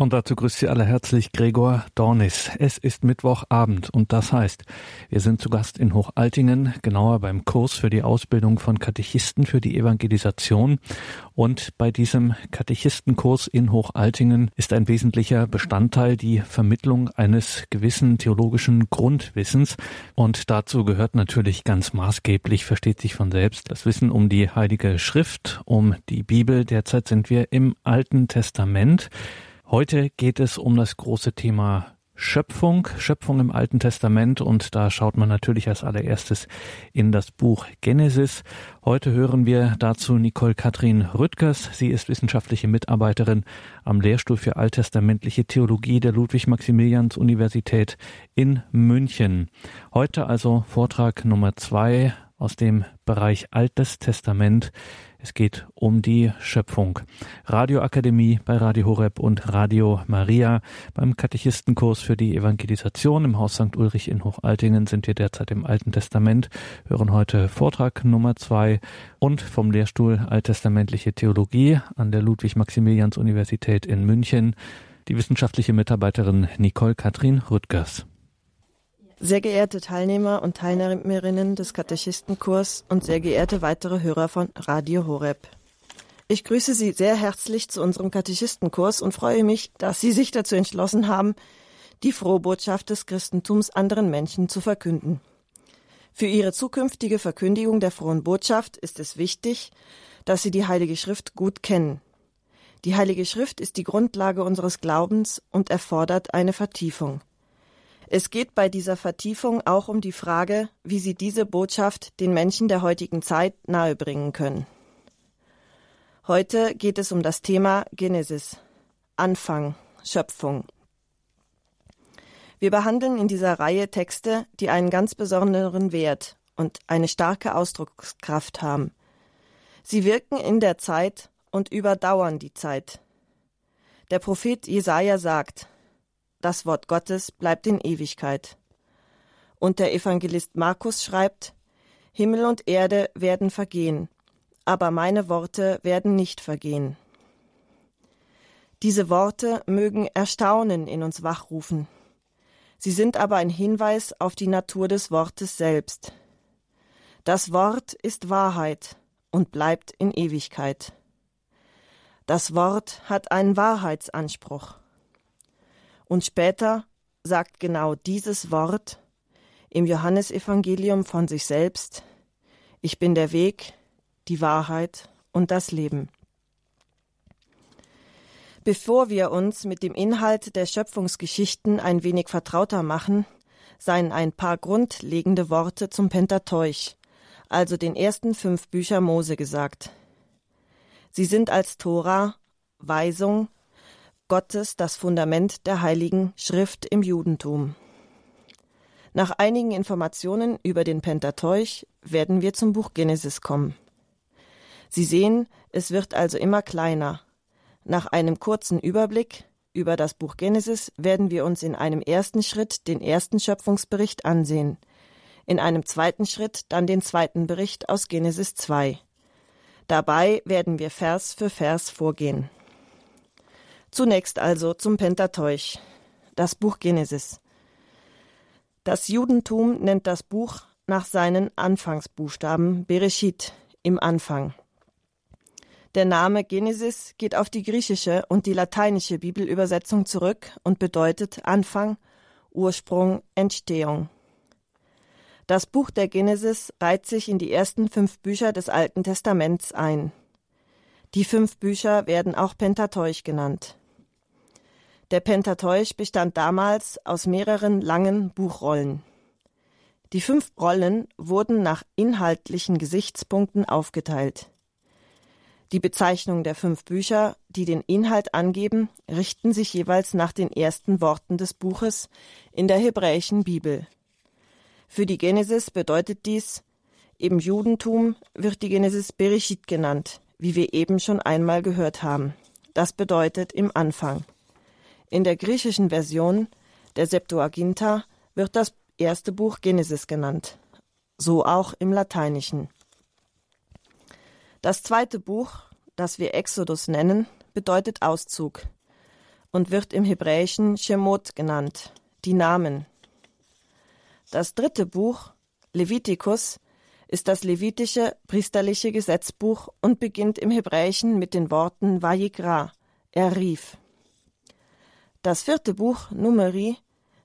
Und dazu grüßt Sie alle herzlich Gregor Dornis. Es ist Mittwochabend und das heißt, wir sind zu Gast in Hochaltingen, genauer beim Kurs für die Ausbildung von Katechisten für die Evangelisation. Und bei diesem Katechistenkurs in Hochaltingen ist ein wesentlicher Bestandteil die Vermittlung eines gewissen theologischen Grundwissens. Und dazu gehört natürlich ganz maßgeblich, versteht sich von selbst, das Wissen um die Heilige Schrift, um die Bibel. Derzeit sind wir im Alten Testament. Heute geht es um das große Thema Schöpfung, Schöpfung im Alten Testament und da schaut man natürlich als allererstes in das Buch Genesis. Heute hören wir dazu Nicole Katrin Rüttgers. Sie ist wissenschaftliche Mitarbeiterin am Lehrstuhl für alttestamentliche Theologie der Ludwig-Maximilians-Universität in München. Heute also Vortrag Nummer zwei aus dem Bereich Altes Testament es geht um die Schöpfung. Radioakademie bei Radio Horeb und Radio Maria. Beim Katechistenkurs für die Evangelisation im Haus St. Ulrich in Hochaltingen sind wir derzeit im Alten Testament, hören heute Vortrag Nummer zwei und vom Lehrstuhl Alttestamentliche Theologie an der Ludwig-Maximilians-Universität in München die wissenschaftliche Mitarbeiterin Nicole Katrin Rüttgers. Sehr geehrte Teilnehmer und Teilnehmerinnen des Katechistenkurs und sehr geehrte weitere Hörer von Radio Horeb. Ich grüße Sie sehr herzlich zu unserem Katechistenkurs und freue mich, dass Sie sich dazu entschlossen haben, die frohe Botschaft des Christentums anderen Menschen zu verkünden. Für Ihre zukünftige Verkündigung der frohen Botschaft ist es wichtig, dass Sie die Heilige Schrift gut kennen. Die Heilige Schrift ist die Grundlage unseres Glaubens und erfordert eine Vertiefung. Es geht bei dieser Vertiefung auch um die Frage, wie sie diese Botschaft den Menschen der heutigen Zeit nahebringen können. Heute geht es um das Thema Genesis, Anfang, Schöpfung. Wir behandeln in dieser Reihe Texte, die einen ganz besonderen Wert und eine starke Ausdruckskraft haben. Sie wirken in der Zeit und überdauern die Zeit. Der Prophet Jesaja sagt, das Wort Gottes bleibt in Ewigkeit. Und der Evangelist Markus schreibt, Himmel und Erde werden vergehen, aber meine Worte werden nicht vergehen. Diese Worte mögen Erstaunen in uns wachrufen. Sie sind aber ein Hinweis auf die Natur des Wortes selbst. Das Wort ist Wahrheit und bleibt in Ewigkeit. Das Wort hat einen Wahrheitsanspruch. Und später sagt genau dieses Wort im Johannesevangelium von sich selbst, ich bin der Weg, die Wahrheit und das Leben. Bevor wir uns mit dem Inhalt der Schöpfungsgeschichten ein wenig vertrauter machen, seien ein paar grundlegende Worte zum Pentateuch, also den ersten fünf Bücher Mose gesagt. Sie sind als Tora, Weisung, Gottes das Fundament der Heiligen Schrift im Judentum. Nach einigen Informationen über den Pentateuch werden wir zum Buch Genesis kommen. Sie sehen, es wird also immer kleiner. Nach einem kurzen Überblick über das Buch Genesis werden wir uns in einem ersten Schritt den ersten Schöpfungsbericht ansehen, in einem zweiten Schritt dann den zweiten Bericht aus Genesis 2. Dabei werden wir Vers für Vers vorgehen. Zunächst also zum Pentateuch, das Buch Genesis. Das Judentum nennt das Buch nach seinen Anfangsbuchstaben Bereshit im Anfang. Der Name Genesis geht auf die griechische und die lateinische Bibelübersetzung zurück und bedeutet Anfang, Ursprung, Entstehung. Das Buch der Genesis reiht sich in die ersten fünf Bücher des Alten Testaments ein. Die fünf Bücher werden auch Pentateuch genannt. Der Pentateuch bestand damals aus mehreren langen Buchrollen. Die fünf Rollen wurden nach inhaltlichen Gesichtspunkten aufgeteilt. Die Bezeichnung der fünf Bücher, die den Inhalt angeben, richten sich jeweils nach den ersten Worten des Buches in der hebräischen Bibel. Für die Genesis bedeutet dies, im Judentum wird die Genesis Bereshit genannt, wie wir eben schon einmal gehört haben. Das bedeutet im Anfang. In der griechischen Version der Septuaginta wird das erste Buch Genesis genannt, so auch im lateinischen. Das zweite Buch, das wir Exodus nennen, bedeutet Auszug. und wird im Hebräischen Shemot genannt, die Namen. Das dritte Buch, Levitikus, ist das levitische priesterliche Gesetzbuch und beginnt im Hebräischen mit den Worten Vayikra, er rief. Das vierte Buch, Numeri,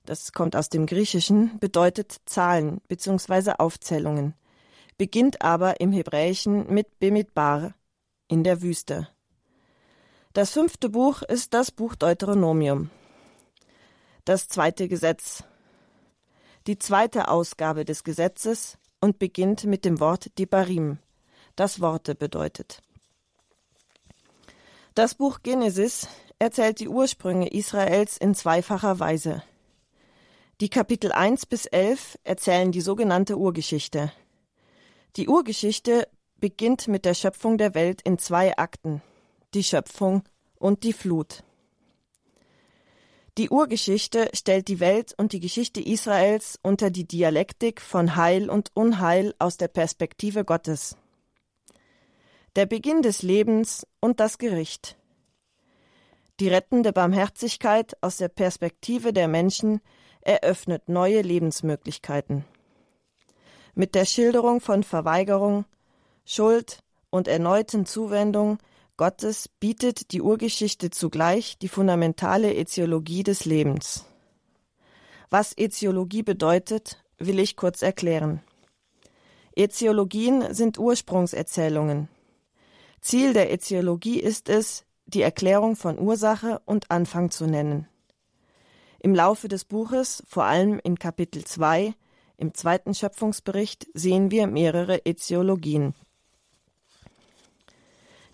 das kommt aus dem Griechischen, bedeutet Zahlen bzw. Aufzählungen, beginnt aber im Hebräischen mit Bemidbar, in der Wüste. Das fünfte Buch ist das Buch Deuteronomium. Das zweite Gesetz, die zweite Ausgabe des Gesetzes und beginnt mit dem Wort Dibarim, das Worte bedeutet. Das Buch Genesis erzählt die Ursprünge Israels in zweifacher Weise. Die Kapitel 1 bis 11 erzählen die sogenannte Urgeschichte. Die Urgeschichte beginnt mit der Schöpfung der Welt in zwei Akten, die Schöpfung und die Flut. Die Urgeschichte stellt die Welt und die Geschichte Israels unter die Dialektik von Heil und Unheil aus der Perspektive Gottes. Der Beginn des Lebens und das Gericht. Die rettende Barmherzigkeit aus der Perspektive der Menschen eröffnet neue Lebensmöglichkeiten. Mit der Schilderung von Verweigerung, Schuld und erneuten Zuwendung Gottes bietet die Urgeschichte zugleich die fundamentale Äziologie des Lebens. Was Äziologie bedeutet, will ich kurz erklären. Äziologien sind Ursprungserzählungen. Ziel der Äziologie ist es, die Erklärung von Ursache und Anfang zu nennen. Im Laufe des Buches, vor allem in Kapitel 2, im zweiten Schöpfungsbericht, sehen wir mehrere Äziologien.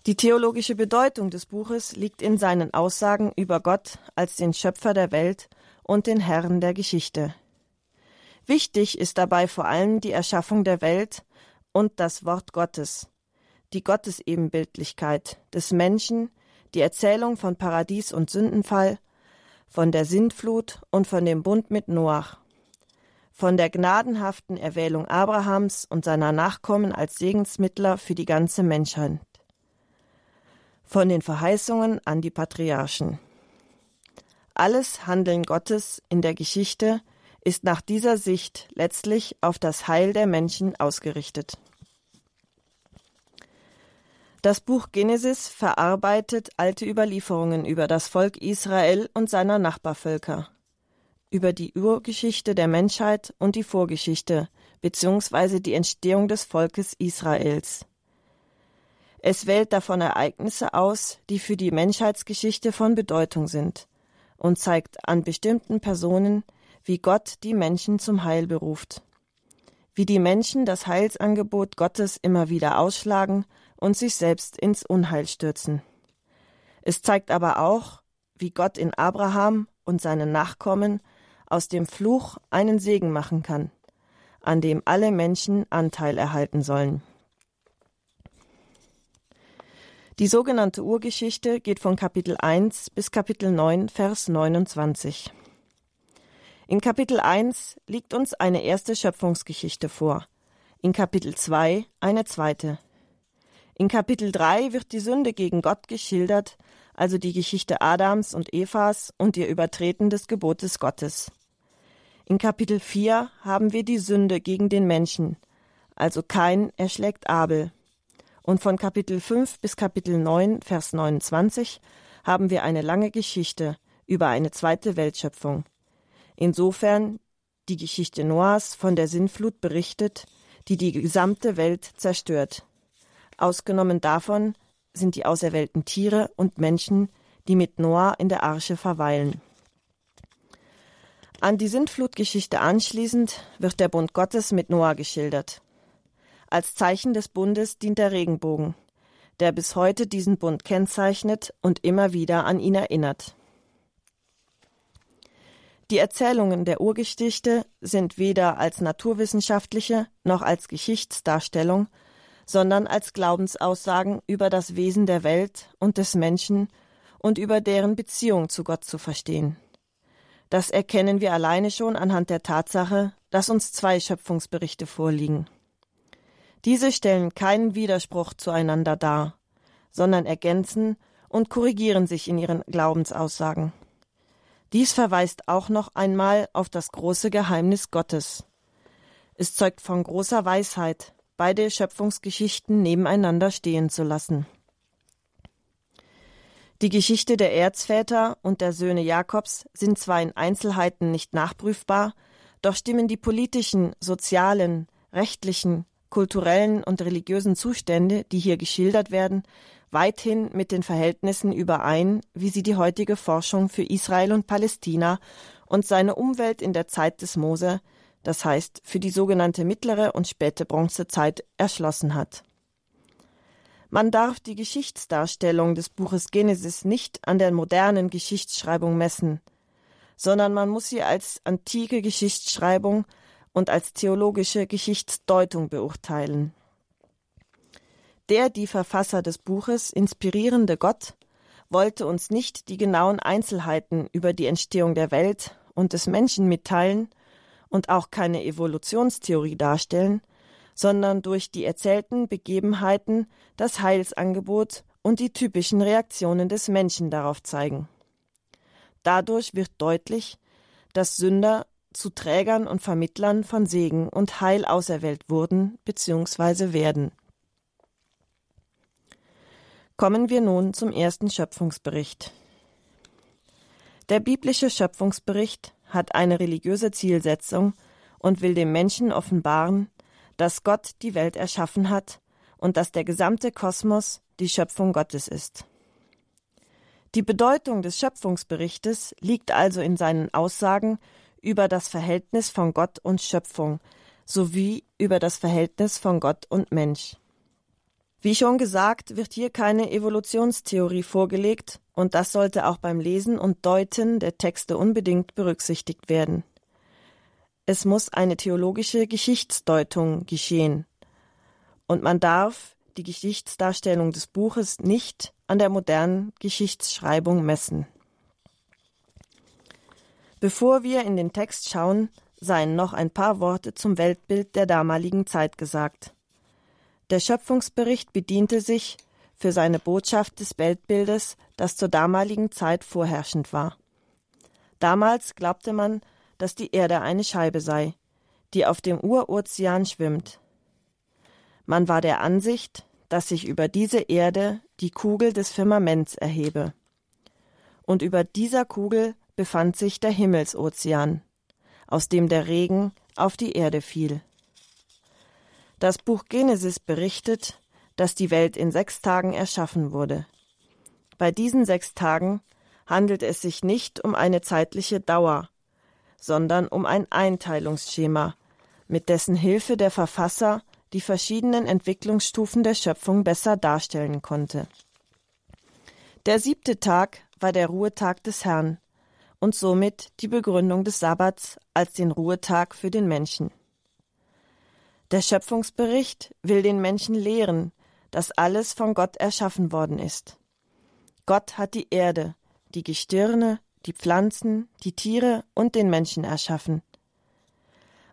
Die theologische Bedeutung des Buches liegt in seinen Aussagen über Gott als den Schöpfer der Welt und den Herrn der Geschichte. Wichtig ist dabei vor allem die Erschaffung der Welt und das Wort Gottes, die Gottesebenbildlichkeit des Menschen, die Erzählung von Paradies und Sündenfall, von der Sintflut und von dem Bund mit Noach, von der gnadenhaften Erwählung Abrahams und seiner Nachkommen als Segensmittler für die ganze Menschheit von den Verheißungen an die Patriarchen. Alles Handeln Gottes in der Geschichte ist nach dieser Sicht letztlich auf das Heil der Menschen ausgerichtet. Das Buch Genesis verarbeitet alte Überlieferungen über das Volk Israel und seiner Nachbarvölker, über die Urgeschichte der Menschheit und die Vorgeschichte bzw. die Entstehung des Volkes Israels. Es wählt davon Ereignisse aus, die für die Menschheitsgeschichte von Bedeutung sind und zeigt an bestimmten Personen, wie Gott die Menschen zum Heil beruft, wie die Menschen das Heilsangebot Gottes immer wieder ausschlagen und sich selbst ins Unheil stürzen. Es zeigt aber auch, wie Gott in Abraham und seinen Nachkommen aus dem Fluch einen Segen machen kann, an dem alle Menschen Anteil erhalten sollen. Die sogenannte Urgeschichte geht von Kapitel 1 bis Kapitel 9, Vers 29. In Kapitel 1 liegt uns eine erste Schöpfungsgeschichte vor, in Kapitel 2 eine zweite. In Kapitel 3 wird die Sünde gegen Gott geschildert, also die Geschichte Adams und Evas und ihr Übertreten des Gebotes Gottes. In Kapitel 4 haben wir die Sünde gegen den Menschen, also Kain erschlägt Abel. Und von Kapitel 5 bis Kapitel 9, Vers 29 haben wir eine lange Geschichte über eine zweite Weltschöpfung. Insofern die Geschichte Noahs von der Sintflut berichtet, die die gesamte Welt zerstört. Ausgenommen davon sind die auserwählten Tiere und Menschen, die mit Noah in der Arche verweilen. An die Sintflutgeschichte anschließend wird der Bund Gottes mit Noah geschildert. Als Zeichen des Bundes dient der Regenbogen, der bis heute diesen Bund kennzeichnet und immer wieder an ihn erinnert. Die Erzählungen der Urgeschichte sind weder als naturwissenschaftliche noch als Geschichtsdarstellung, sondern als Glaubensaussagen über das Wesen der Welt und des Menschen und über deren Beziehung zu Gott zu verstehen. Das erkennen wir alleine schon anhand der Tatsache, dass uns zwei Schöpfungsberichte vorliegen. Diese stellen keinen Widerspruch zueinander dar, sondern ergänzen und korrigieren sich in ihren Glaubensaussagen. Dies verweist auch noch einmal auf das große Geheimnis Gottes. Es zeugt von großer Weisheit, beide Schöpfungsgeschichten nebeneinander stehen zu lassen. Die Geschichte der Erzväter und der Söhne Jakobs sind zwar in Einzelheiten nicht nachprüfbar, doch stimmen die politischen, sozialen, rechtlichen, kulturellen und religiösen Zustände, die hier geschildert werden, weithin mit den Verhältnissen überein, wie sie die heutige Forschung für Israel und Palästina und seine Umwelt in der Zeit des Mose, das heißt für die sogenannte mittlere und späte Bronzezeit, erschlossen hat. Man darf die Geschichtsdarstellung des Buches Genesis nicht an der modernen Geschichtsschreibung messen, sondern man muss sie als antike Geschichtsschreibung und als theologische Geschichtsdeutung beurteilen. Der die Verfasser des Buches inspirierende Gott wollte uns nicht die genauen Einzelheiten über die Entstehung der Welt und des Menschen mitteilen und auch keine Evolutionstheorie darstellen, sondern durch die erzählten Begebenheiten das Heilsangebot und die typischen Reaktionen des Menschen darauf zeigen. Dadurch wird deutlich, dass Sünder zu Trägern und Vermittlern von Segen und Heil auserwählt wurden bzw. werden. Kommen wir nun zum ersten Schöpfungsbericht. Der biblische Schöpfungsbericht hat eine religiöse Zielsetzung und will dem Menschen offenbaren, dass Gott die Welt erschaffen hat und dass der gesamte Kosmos die Schöpfung Gottes ist. Die Bedeutung des Schöpfungsberichtes liegt also in seinen Aussagen über das Verhältnis von Gott und Schöpfung sowie über das Verhältnis von Gott und Mensch. Wie schon gesagt, wird hier keine Evolutionstheorie vorgelegt, und das sollte auch beim Lesen und Deuten der Texte unbedingt berücksichtigt werden. Es muss eine theologische Geschichtsdeutung geschehen. Und man darf die Geschichtsdarstellung des Buches nicht an der modernen Geschichtsschreibung messen. Bevor wir in den Text schauen, seien noch ein paar Worte zum Weltbild der damaligen Zeit gesagt. Der Schöpfungsbericht bediente sich für seine Botschaft des Weltbildes, das zur damaligen Zeit vorherrschend war. Damals glaubte man, dass die Erde eine Scheibe sei, die auf dem Urozean schwimmt. Man war der Ansicht, dass sich über diese Erde die Kugel des Firmaments erhebe. Und über dieser Kugel befand sich der Himmelsozean, aus dem der Regen auf die Erde fiel. Das Buch Genesis berichtet, dass die Welt in sechs Tagen erschaffen wurde. Bei diesen sechs Tagen handelt es sich nicht um eine zeitliche Dauer, sondern um ein Einteilungsschema, mit dessen Hilfe der Verfasser die verschiedenen Entwicklungsstufen der Schöpfung besser darstellen konnte. Der siebte Tag war der Ruhetag des Herrn und somit die Begründung des Sabbats als den Ruhetag für den Menschen. Der Schöpfungsbericht will den Menschen lehren, dass alles von Gott erschaffen worden ist. Gott hat die Erde, die Gestirne, die Pflanzen, die Tiere und den Menschen erschaffen.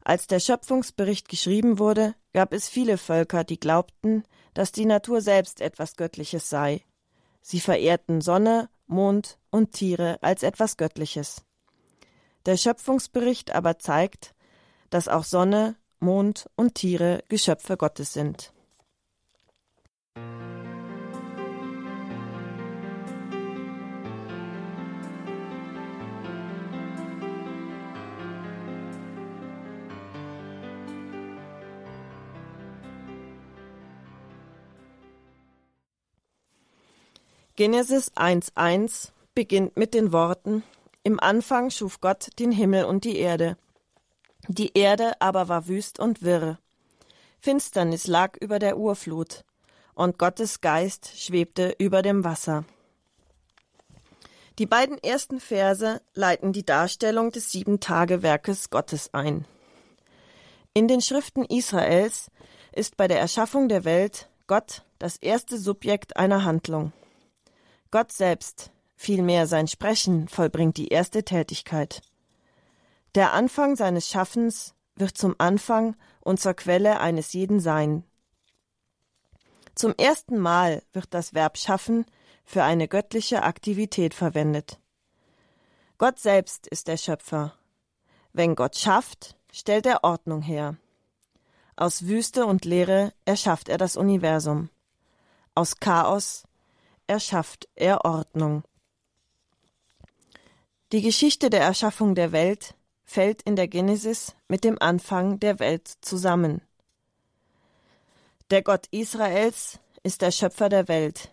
Als der Schöpfungsbericht geschrieben wurde, gab es viele Völker, die glaubten, dass die Natur selbst etwas Göttliches sei. Sie verehrten Sonne, Mond und Tiere als etwas Göttliches. Der Schöpfungsbericht aber zeigt, dass auch Sonne, Mond und Tiere Geschöpfe Gottes sind. Genesis 1.1 beginnt mit den Worten Im Anfang schuf Gott den Himmel und die Erde. Die Erde aber war wüst und wirr. Finsternis lag über der Urflut, und Gottes Geist schwebte über dem Wasser. Die beiden ersten Verse leiten die Darstellung des Sieben-Tage-Werkes Gottes ein. In den Schriften Israels ist bei der Erschaffung der Welt Gott das erste Subjekt einer Handlung. Gott selbst, vielmehr sein Sprechen, vollbringt die erste Tätigkeit. Der Anfang seines Schaffens wird zum Anfang und zur Quelle eines jeden sein. Zum ersten Mal wird das Verb schaffen für eine göttliche Aktivität verwendet. Gott selbst ist der Schöpfer. Wenn Gott schafft, stellt er Ordnung her. Aus Wüste und Leere erschafft er das Universum. Aus Chaos erschafft er Ordnung. Die Geschichte der Erschaffung der Welt fällt in der Genesis mit dem Anfang der Welt zusammen. Der Gott Israels ist der Schöpfer der Welt,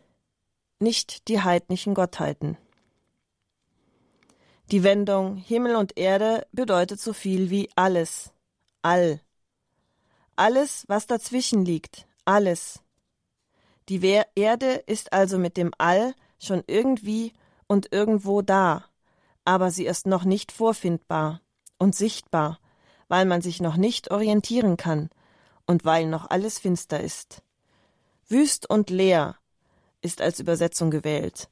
nicht die heidnischen Gottheiten. Die Wendung Himmel und Erde bedeutet so viel wie alles, all. Alles, was dazwischen liegt, alles. Die Erde ist also mit dem All schon irgendwie und irgendwo da, aber sie ist noch nicht vorfindbar und sichtbar, weil man sich noch nicht orientieren kann und weil noch alles finster ist. Wüst und leer ist als Übersetzung gewählt,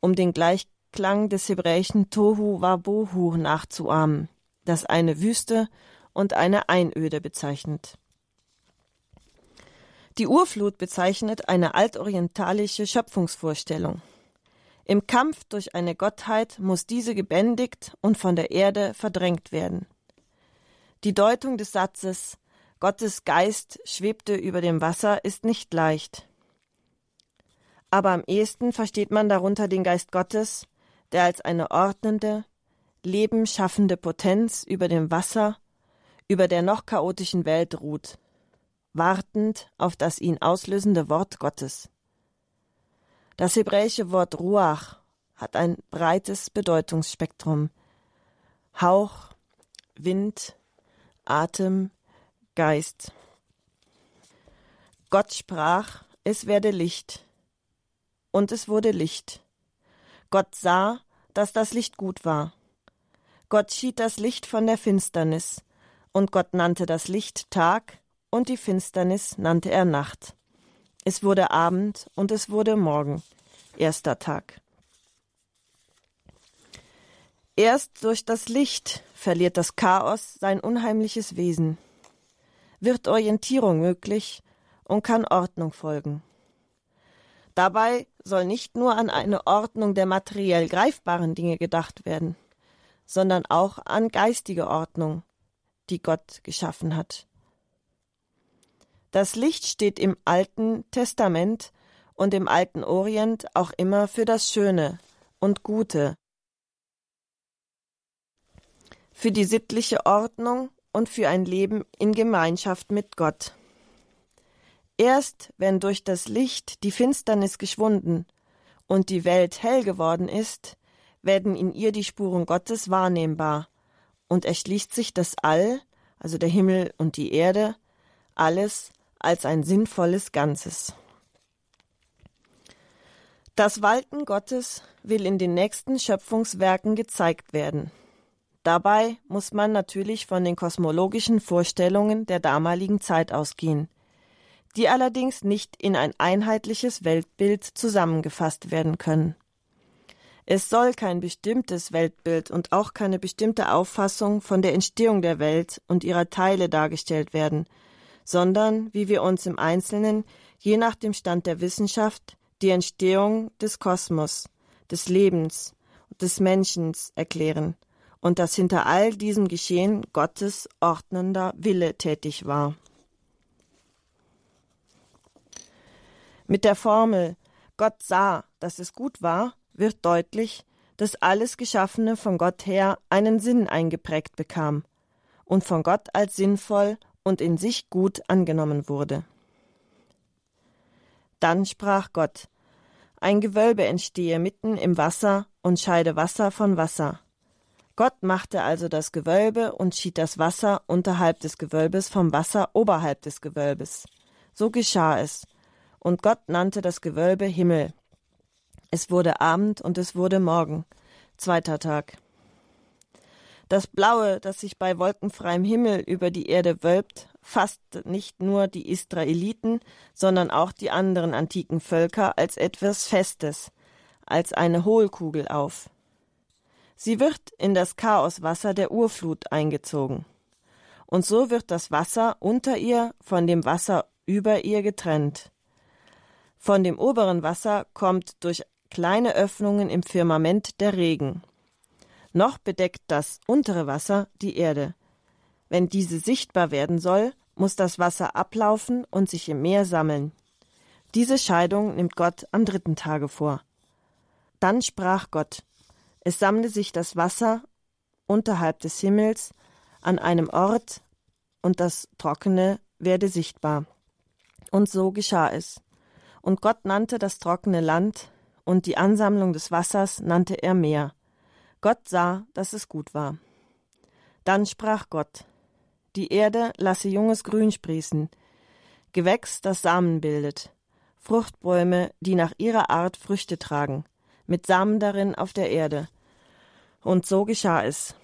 um den Gleichklang des hebräischen Tohu Wabohu nachzuahmen, das eine Wüste und eine Einöde bezeichnet. Die Urflut bezeichnet eine altorientalische Schöpfungsvorstellung. Im Kampf durch eine Gottheit muss diese gebändigt und von der Erde verdrängt werden. Die Deutung des Satzes Gottes Geist schwebte über dem Wasser ist nicht leicht. Aber am ehesten versteht man darunter den Geist Gottes, der als eine ordnende, lebenschaffende Potenz über dem Wasser, über der noch chaotischen Welt ruht wartend auf das ihn auslösende Wort Gottes. Das hebräische Wort Ruach hat ein breites Bedeutungsspektrum. Hauch, Wind, Atem, Geist. Gott sprach, es werde Licht. Und es wurde Licht. Gott sah, dass das Licht gut war. Gott schied das Licht von der Finsternis, und Gott nannte das Licht Tag, und die Finsternis nannte er Nacht. Es wurde Abend und es wurde Morgen, erster Tag. Erst durch das Licht verliert das Chaos sein unheimliches Wesen, wird Orientierung möglich und kann Ordnung folgen. Dabei soll nicht nur an eine Ordnung der materiell greifbaren Dinge gedacht werden, sondern auch an geistige Ordnung, die Gott geschaffen hat. Das Licht steht im Alten Testament und im Alten Orient auch immer für das Schöne und Gute, für die sittliche Ordnung und für ein Leben in Gemeinschaft mit Gott. Erst wenn durch das Licht die Finsternis geschwunden und die Welt hell geworden ist, werden in ihr die Spuren Gottes wahrnehmbar und erschließt sich das All, also der Himmel und die Erde, alles als ein sinnvolles Ganzes. Das Walten Gottes will in den nächsten Schöpfungswerken gezeigt werden. Dabei muss man natürlich von den kosmologischen Vorstellungen der damaligen Zeit ausgehen, die allerdings nicht in ein einheitliches Weltbild zusammengefasst werden können. Es soll kein bestimmtes Weltbild und auch keine bestimmte Auffassung von der Entstehung der Welt und ihrer Teile dargestellt werden, sondern wie wir uns im Einzelnen, je nach dem Stand der Wissenschaft, die Entstehung des Kosmos, des Lebens und des Menschen erklären und dass hinter all diesem Geschehen Gottes ordnender Wille tätig war. Mit der Formel Gott sah, dass es gut war, wird deutlich, dass alles Geschaffene von Gott her einen Sinn eingeprägt bekam und von Gott als sinnvoll und in sich gut angenommen wurde. Dann sprach Gott, ein Gewölbe entstehe mitten im Wasser und scheide Wasser von Wasser. Gott machte also das Gewölbe und schied das Wasser unterhalb des Gewölbes vom Wasser oberhalb des Gewölbes. So geschah es. Und Gott nannte das Gewölbe Himmel. Es wurde Abend und es wurde Morgen. Zweiter Tag. Das Blaue, das sich bei wolkenfreiem Himmel über die Erde wölbt, fasst nicht nur die Israeliten, sondern auch die anderen antiken Völker als etwas Festes, als eine Hohlkugel auf. Sie wird in das Chaoswasser der Urflut eingezogen. Und so wird das Wasser unter ihr von dem Wasser über ihr getrennt. Von dem oberen Wasser kommt durch kleine Öffnungen im Firmament der Regen. Noch bedeckt das untere Wasser die Erde. Wenn diese sichtbar werden soll, muss das Wasser ablaufen und sich im Meer sammeln. Diese Scheidung nimmt Gott am dritten Tage vor. Dann sprach Gott, es sammle sich das Wasser unterhalb des Himmels an einem Ort, und das Trockene werde sichtbar. Und so geschah es. Und Gott nannte das trockene Land, und die Ansammlung des Wassers nannte er Meer. Gott sah, dass es gut war. Dann sprach Gott, die Erde lasse junges Grün sprießen, Gewächs, das Samen bildet, Fruchtbäume, die nach ihrer Art Früchte tragen, mit Samen darin auf der Erde. Und so geschah es.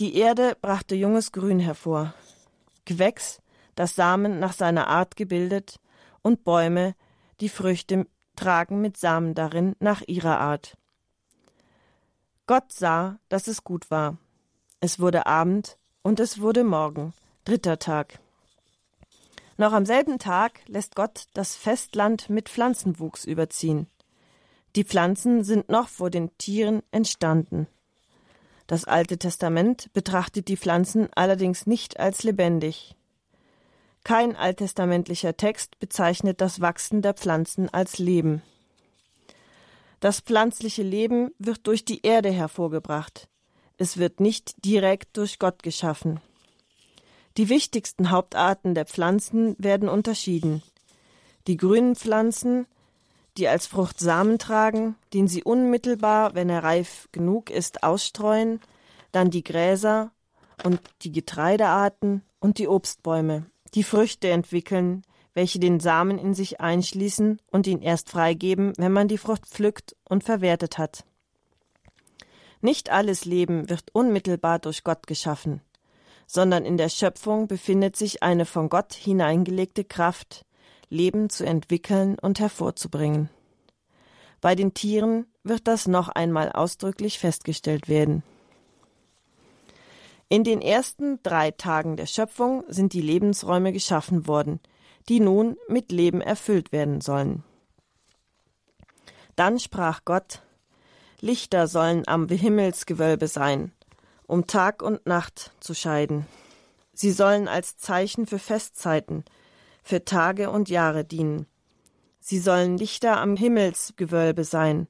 Die Erde brachte junges Grün hervor, Gewächs, das Samen nach seiner Art gebildet, und Bäume, die Früchte tragen mit Samen darin nach ihrer Art. Gott sah, dass es gut war. Es wurde Abend und es wurde Morgen, dritter Tag. Noch am selben Tag lässt Gott das Festland mit Pflanzenwuchs überziehen. Die Pflanzen sind noch vor den Tieren entstanden. Das Alte Testament betrachtet die Pflanzen allerdings nicht als lebendig. Kein alttestamentlicher Text bezeichnet das Wachsen der Pflanzen als Leben. Das pflanzliche Leben wird durch die Erde hervorgebracht. Es wird nicht direkt durch Gott geschaffen. Die wichtigsten Hauptarten der Pflanzen werden unterschieden. Die grünen Pflanzen, die als Frucht Samen tragen, den sie unmittelbar, wenn er reif genug ist, ausstreuen, dann die Gräser und die Getreidearten und die Obstbäume die Früchte entwickeln, welche den Samen in sich einschließen und ihn erst freigeben, wenn man die Frucht pflückt und verwertet hat. Nicht alles Leben wird unmittelbar durch Gott geschaffen, sondern in der Schöpfung befindet sich eine von Gott hineingelegte Kraft, Leben zu entwickeln und hervorzubringen. Bei den Tieren wird das noch einmal ausdrücklich festgestellt werden. In den ersten drei Tagen der Schöpfung sind die Lebensräume geschaffen worden, die nun mit Leben erfüllt werden sollen. Dann sprach Gott, Lichter sollen am Himmelsgewölbe sein, um Tag und Nacht zu scheiden. Sie sollen als Zeichen für Festzeiten, für Tage und Jahre dienen. Sie sollen Lichter am Himmelsgewölbe sein,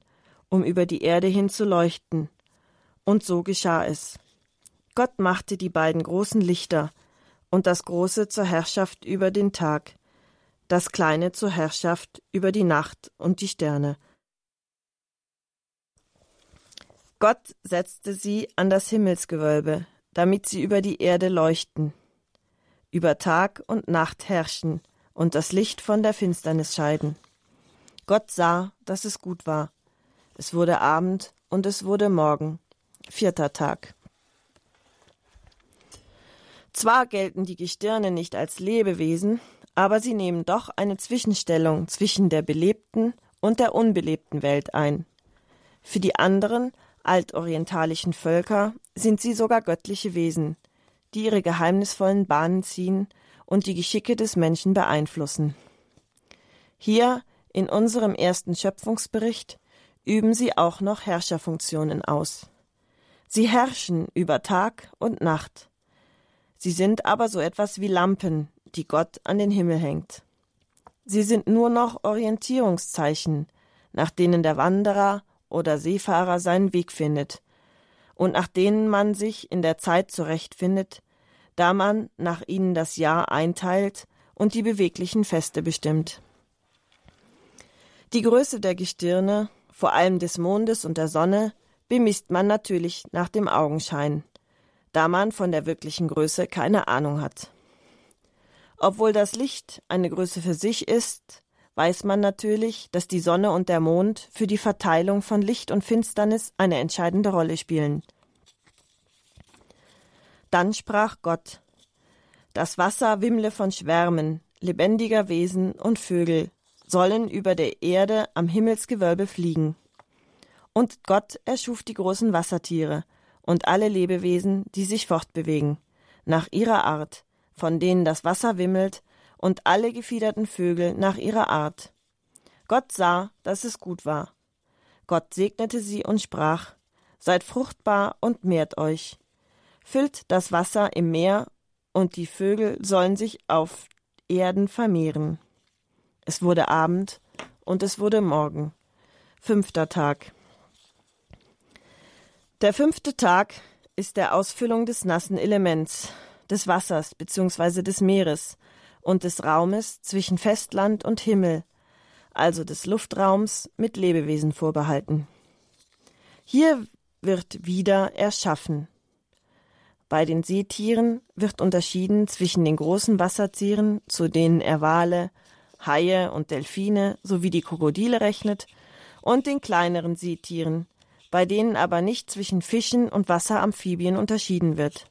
um über die Erde hin zu leuchten. Und so geschah es. Gott machte die beiden großen Lichter und das große zur Herrschaft über den Tag, das kleine zur Herrschaft über die Nacht und die Sterne. Gott setzte sie an das Himmelsgewölbe, damit sie über die Erde leuchten, über Tag und Nacht herrschen und das Licht von der Finsternis scheiden. Gott sah, dass es gut war. Es wurde Abend und es wurde Morgen, vierter Tag. Zwar gelten die Gestirne nicht als Lebewesen, aber sie nehmen doch eine Zwischenstellung zwischen der belebten und der unbelebten Welt ein. Für die anderen altorientalischen Völker sind sie sogar göttliche Wesen, die ihre geheimnisvollen Bahnen ziehen und die Geschicke des Menschen beeinflussen. Hier in unserem ersten Schöpfungsbericht üben sie auch noch Herrscherfunktionen aus. Sie herrschen über Tag und Nacht, Sie sind aber so etwas wie Lampen, die Gott an den Himmel hängt. Sie sind nur noch Orientierungszeichen, nach denen der Wanderer oder Seefahrer seinen Weg findet und nach denen man sich in der Zeit zurechtfindet, da man nach ihnen das Jahr einteilt und die beweglichen Feste bestimmt. Die Größe der Gestirne, vor allem des Mondes und der Sonne, bemisst man natürlich nach dem Augenschein da man von der wirklichen Größe keine Ahnung hat. Obwohl das Licht eine Größe für sich ist, weiß man natürlich, dass die Sonne und der Mond für die Verteilung von Licht und Finsternis eine entscheidende Rolle spielen. Dann sprach Gott Das Wasser wimmle von Schwärmen, lebendiger Wesen und Vögel sollen über der Erde am Himmelsgewölbe fliegen. Und Gott erschuf die großen Wassertiere, und alle Lebewesen, die sich fortbewegen, nach ihrer Art, von denen das Wasser wimmelt, und alle gefiederten Vögel nach ihrer Art. Gott sah, dass es gut war. Gott segnete sie und sprach, Seid fruchtbar und mehrt euch. Füllt das Wasser im Meer, und die Vögel sollen sich auf Erden vermehren. Es wurde Abend und es wurde Morgen. Fünfter Tag. Der fünfte Tag ist der Ausfüllung des nassen Elements, des Wassers bzw. des Meeres und des Raumes zwischen Festland und Himmel, also des Luftraums mit Lebewesen vorbehalten. Hier wird wieder erschaffen. Bei den Seetieren wird unterschieden zwischen den großen Wassertieren, zu denen er Wale, Haie und Delfine sowie die Krokodile rechnet, und den kleineren Seetieren, bei denen aber nicht zwischen Fischen und Wasseramphibien unterschieden wird.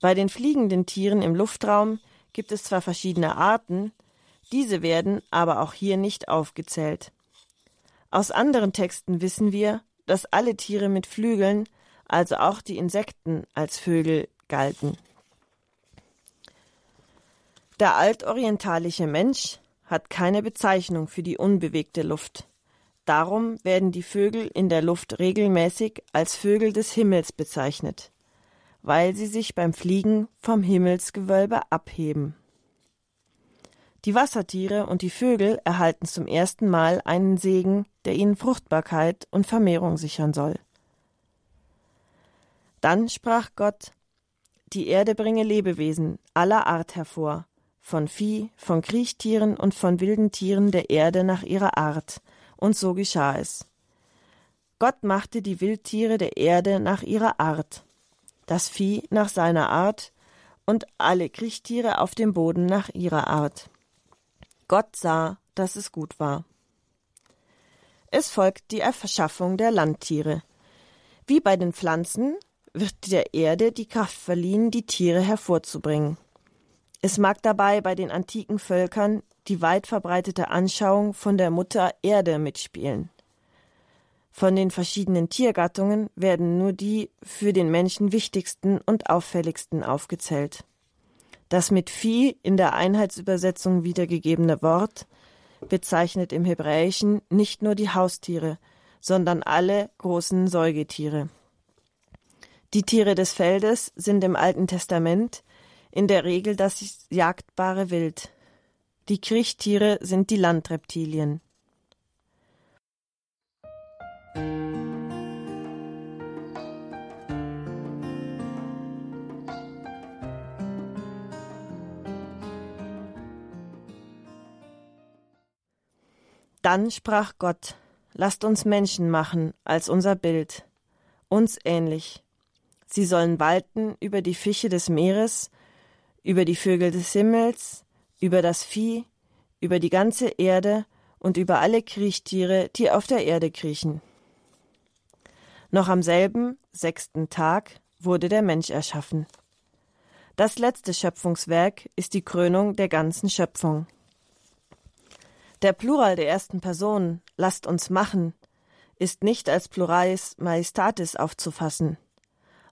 Bei den fliegenden Tieren im Luftraum gibt es zwar verschiedene Arten, diese werden aber auch hier nicht aufgezählt. Aus anderen Texten wissen wir, dass alle Tiere mit Flügeln, also auch die Insekten, als Vögel galten. Der altorientalische Mensch hat keine Bezeichnung für die unbewegte Luft. Darum werden die Vögel in der Luft regelmäßig als Vögel des Himmels bezeichnet, weil sie sich beim Fliegen vom Himmelsgewölbe abheben. Die Wassertiere und die Vögel erhalten zum ersten Mal einen Segen, der ihnen Fruchtbarkeit und Vermehrung sichern soll. Dann sprach Gott, die Erde bringe Lebewesen aller Art hervor, von Vieh, von Kriechtieren und von wilden Tieren der Erde nach ihrer Art, und so geschah es. Gott machte die Wildtiere der Erde nach ihrer Art, das Vieh nach seiner Art und alle Kriechtiere auf dem Boden nach ihrer Art. Gott sah, dass es gut war. Es folgt die Erschaffung der Landtiere. Wie bei den Pflanzen wird der Erde die Kraft verliehen, die Tiere hervorzubringen. Es mag dabei bei den antiken Völkern die weit verbreitete Anschauung von der Mutter Erde mitspielen. Von den verschiedenen Tiergattungen werden nur die für den Menschen wichtigsten und auffälligsten aufgezählt. Das mit Vieh in der Einheitsübersetzung wiedergegebene Wort bezeichnet im Hebräischen nicht nur die Haustiere, sondern alle großen Säugetiere. Die Tiere des Feldes sind im Alten Testament in der Regel das jagdbare Wild. Die Kriechtiere sind die Landreptilien. Dann sprach Gott, lasst uns Menschen machen als unser Bild, uns ähnlich. Sie sollen walten über die Fische des Meeres, über die Vögel des Himmels, über das Vieh, über die ganze Erde und über alle Kriechtiere, die auf der Erde kriechen. Noch am selben, sechsten Tag, wurde der Mensch erschaffen. Das letzte Schöpfungswerk ist die Krönung der ganzen Schöpfung. Der Plural der ersten Person, lasst uns machen, ist nicht als Pluralis Majestatis aufzufassen.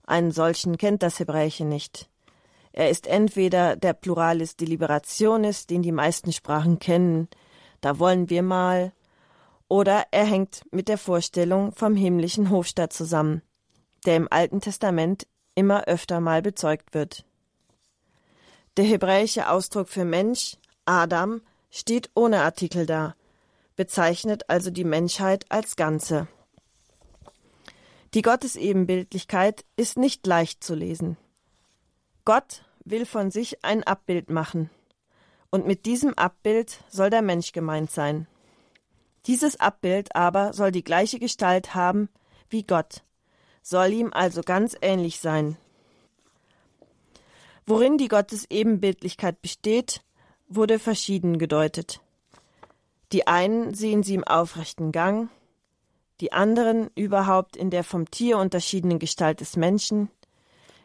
Einen solchen kennt das Hebräische nicht. Er ist entweder der Pluralis Deliberationis, den die meisten Sprachen kennen, da wollen wir mal, oder er hängt mit der Vorstellung vom himmlischen Hofstaat zusammen, der im Alten Testament immer öfter mal bezeugt wird. Der hebräische Ausdruck für Mensch, Adam, steht ohne Artikel da, bezeichnet also die Menschheit als Ganze. Die Gottesebenbildlichkeit ist nicht leicht zu lesen. Gott will von sich ein Abbild machen, und mit diesem Abbild soll der Mensch gemeint sein. Dieses Abbild aber soll die gleiche Gestalt haben wie Gott, soll ihm also ganz ähnlich sein. Worin die Gottesebenbildlichkeit besteht, wurde verschieden gedeutet. Die einen sehen sie im aufrechten Gang, die anderen überhaupt in der vom Tier unterschiedenen Gestalt des Menschen,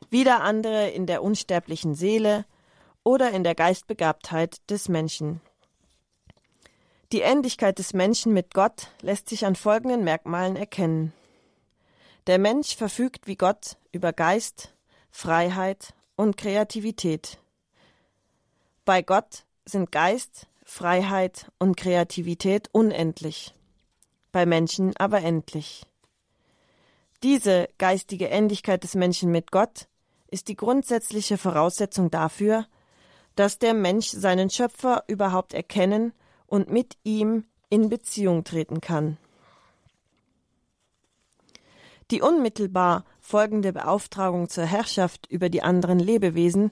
wieder andere in der unsterblichen Seele oder in der Geistbegabtheit des Menschen. Die Ähnlichkeit des Menschen mit Gott lässt sich an folgenden Merkmalen erkennen. Der Mensch verfügt wie Gott über Geist, Freiheit und Kreativität. Bei Gott sind Geist, Freiheit und Kreativität unendlich, bei Menschen aber endlich. Diese geistige Ähnlichkeit des Menschen mit Gott ist die grundsätzliche Voraussetzung dafür, dass der Mensch seinen Schöpfer überhaupt erkennen und mit ihm in Beziehung treten kann. Die unmittelbar folgende Beauftragung zur Herrschaft über die anderen Lebewesen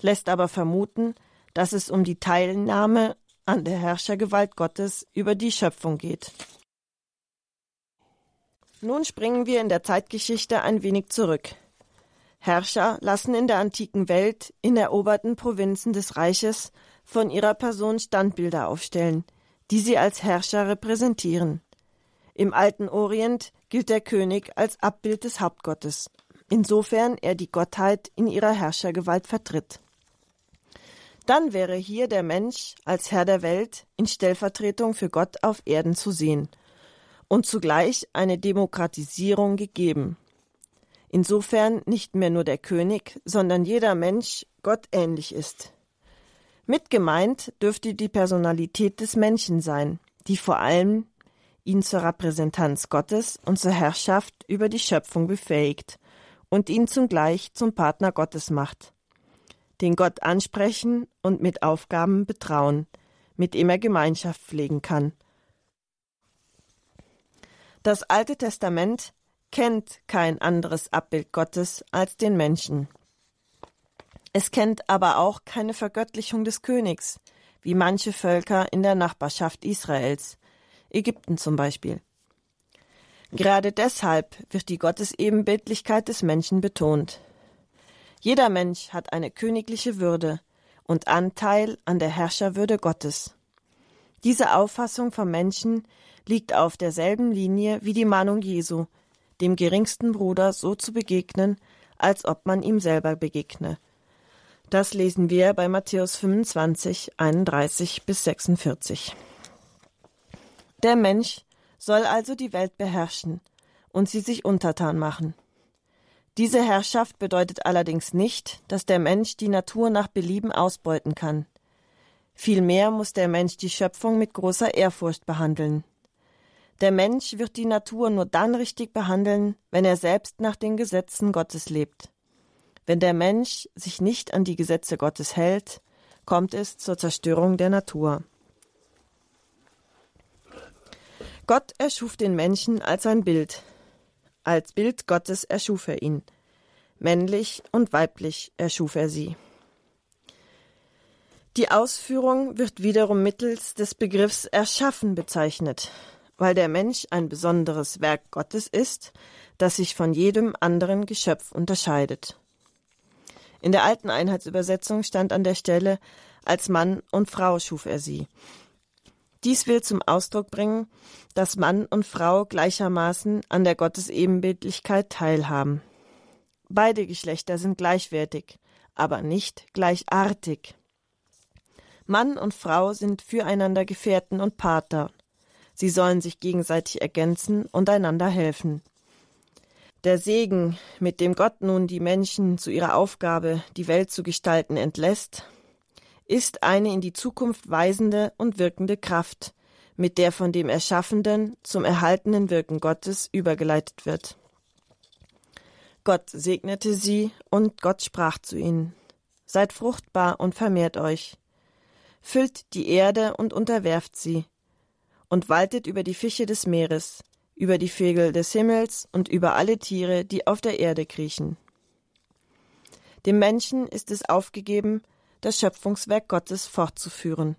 lässt aber vermuten, dass es um die Teilnahme an der Herrschergewalt Gottes über die Schöpfung geht. Nun springen wir in der Zeitgeschichte ein wenig zurück. Herrscher lassen in der antiken Welt in eroberten Provinzen des Reiches von ihrer Person Standbilder aufstellen, die sie als Herrscher repräsentieren. Im alten Orient gilt der König als Abbild des Hauptgottes, insofern er die Gottheit in ihrer Herrschergewalt vertritt. Dann wäre hier der Mensch als Herr der Welt in Stellvertretung für Gott auf Erden zu sehen und zugleich eine Demokratisierung gegeben. Insofern nicht mehr nur der König, sondern jeder Mensch Gott ähnlich ist. Mit gemeint dürfte die Personalität des Menschen sein, die vor allem ihn zur Repräsentanz Gottes und zur Herrschaft über die Schöpfung befähigt und ihn zugleich zum Partner Gottes macht den Gott ansprechen und mit Aufgaben betrauen, mit dem er Gemeinschaft pflegen kann. Das Alte Testament kennt kein anderes Abbild Gottes als den Menschen. Es kennt aber auch keine Vergöttlichung des Königs, wie manche Völker in der Nachbarschaft Israels, Ägypten zum Beispiel. Gerade deshalb wird die Gottesebenbildlichkeit des Menschen betont. Jeder Mensch hat eine königliche Würde und Anteil an der Herrscherwürde Gottes. Diese Auffassung vom Menschen liegt auf derselben Linie wie die Mahnung Jesu, dem geringsten Bruder so zu begegnen, als ob man ihm selber begegne. Das lesen wir bei Matthäus 25, 31 bis 46. Der Mensch soll also die Welt beherrschen und sie sich untertan machen. Diese Herrschaft bedeutet allerdings nicht, dass der Mensch die Natur nach Belieben ausbeuten kann. Vielmehr muss der Mensch die Schöpfung mit großer Ehrfurcht behandeln. Der Mensch wird die Natur nur dann richtig behandeln, wenn er selbst nach den Gesetzen Gottes lebt. Wenn der Mensch sich nicht an die Gesetze Gottes hält, kommt es zur Zerstörung der Natur. Gott erschuf den Menschen als ein Bild, als Bild Gottes erschuf er ihn. Männlich und weiblich erschuf er sie. Die Ausführung wird wiederum mittels des Begriffs erschaffen bezeichnet, weil der Mensch ein besonderes Werk Gottes ist, das sich von jedem anderen Geschöpf unterscheidet. In der alten Einheitsübersetzung stand an der Stelle als Mann und Frau schuf er sie. Dies will zum Ausdruck bringen, dass Mann und Frau gleichermaßen an der Gottesebenbildlichkeit teilhaben. Beide Geschlechter sind gleichwertig, aber nicht gleichartig. Mann und Frau sind füreinander Gefährten und Pater. Sie sollen sich gegenseitig ergänzen und einander helfen. Der Segen, mit dem Gott nun die Menschen zu ihrer Aufgabe, die Welt zu gestalten, entlässt, ist eine in die Zukunft weisende und wirkende Kraft, mit der von dem Erschaffenden zum erhaltenen Wirken Gottes übergeleitet wird. Gott segnete sie, und Gott sprach zu ihnen Seid fruchtbar und vermehrt euch, füllt die Erde und unterwerft sie, und waltet über die Fische des Meeres, über die Vögel des Himmels und über alle Tiere, die auf der Erde kriechen. Dem Menschen ist es aufgegeben, das Schöpfungswerk Gottes fortzuführen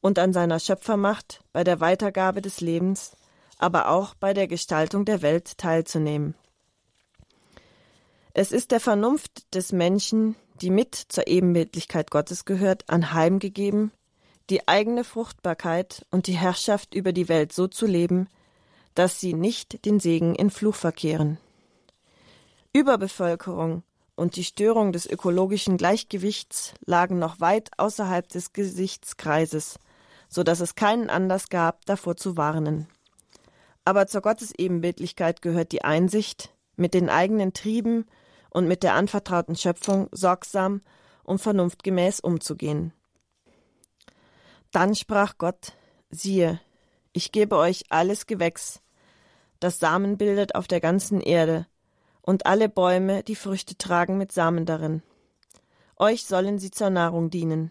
und an seiner Schöpfermacht bei der Weitergabe des Lebens, aber auch bei der Gestaltung der Welt teilzunehmen. Es ist der Vernunft des Menschen, die mit zur Ebenbildlichkeit Gottes gehört, anheimgegeben, die eigene Fruchtbarkeit und die Herrschaft über die Welt so zu leben, dass sie nicht den Segen in Fluch verkehren. Überbevölkerung und die Störung des ökologischen Gleichgewichts lagen noch weit außerhalb des Gesichtskreises, so dass es keinen Anlass gab, davor zu warnen. Aber zur Gottesebenbildlichkeit gehört die Einsicht, mit den eigenen Trieben und mit der anvertrauten Schöpfung sorgsam und vernunftgemäß umzugehen. Dann sprach Gott, siehe, ich gebe euch alles Gewächs, das Samen bildet auf der ganzen Erde, und alle Bäume, die Früchte tragen mit Samen darin. Euch sollen sie zur Nahrung dienen.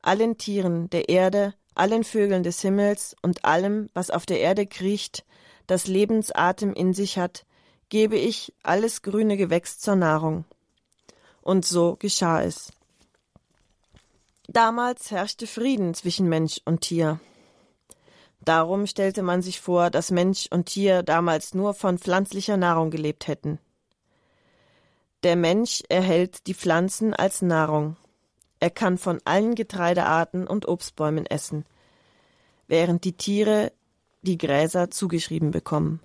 Allen Tieren der Erde, allen Vögeln des Himmels und allem, was auf der Erde kriecht, das Lebensatem in sich hat, gebe ich alles grüne Gewächs zur Nahrung. Und so geschah es. Damals herrschte Frieden zwischen Mensch und Tier. Darum stellte man sich vor, dass Mensch und Tier damals nur von pflanzlicher Nahrung gelebt hätten. Der Mensch erhält die Pflanzen als Nahrung. Er kann von allen Getreidearten und Obstbäumen essen, während die Tiere die Gräser zugeschrieben bekommen.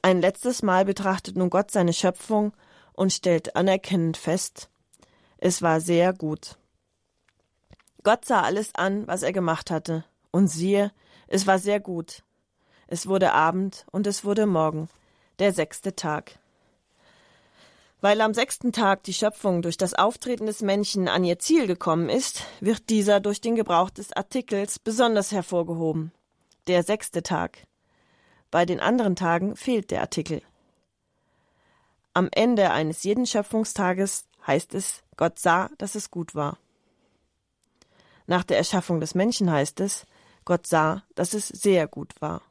Ein letztes Mal betrachtet nun Gott seine Schöpfung und stellt anerkennend fest, es war sehr gut. Gott sah alles an, was er gemacht hatte, und siehe, es war sehr gut. Es wurde Abend und es wurde Morgen, der sechste Tag. Weil am sechsten Tag die Schöpfung durch das Auftreten des Menschen an ihr Ziel gekommen ist, wird dieser durch den Gebrauch des Artikels besonders hervorgehoben. Der sechste Tag. Bei den anderen Tagen fehlt der Artikel. Am Ende eines jeden Schöpfungstages heißt es, Gott sah, dass es gut war. Nach der Erschaffung des Menschen heißt es, Gott sah, dass es sehr gut war.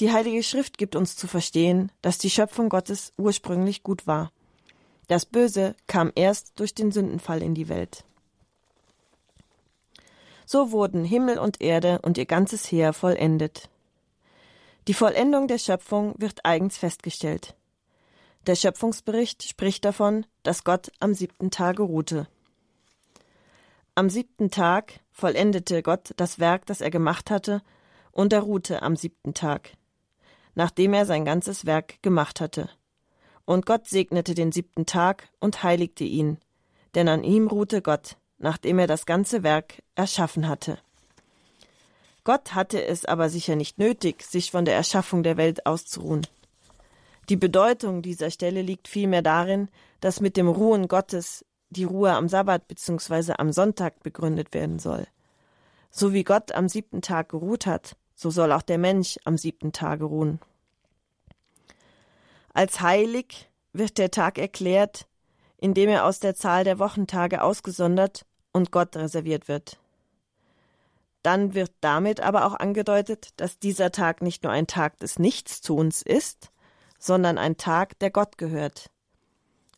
Die Heilige Schrift gibt uns zu verstehen, dass die Schöpfung Gottes ursprünglich gut war. Das Böse kam erst durch den Sündenfall in die Welt. So wurden Himmel und Erde und ihr ganzes Heer vollendet. Die Vollendung der Schöpfung wird eigens festgestellt. Der Schöpfungsbericht spricht davon, dass Gott am siebten Tage ruhte. Am siebten Tag vollendete Gott das Werk, das er gemacht hatte, und er ruhte am siebten Tag, nachdem er sein ganzes Werk gemacht hatte. Und Gott segnete den siebten Tag und heiligte ihn, denn an ihm ruhte Gott, nachdem er das ganze Werk erschaffen hatte. Gott hatte es aber sicher nicht nötig, sich von der Erschaffung der Welt auszuruhen. Die Bedeutung dieser Stelle liegt vielmehr darin, dass mit dem Ruhen Gottes die Ruhe am Sabbat bzw. am Sonntag begründet werden soll. So wie Gott am siebten Tag geruht hat, so soll auch der Mensch am siebten Tage ruhen. Als heilig wird der Tag erklärt, indem er aus der Zahl der Wochentage ausgesondert und Gott reserviert wird. Dann wird damit aber auch angedeutet, dass dieser Tag nicht nur ein Tag des Nichtstuns ist, sondern ein Tag, der Gott gehört,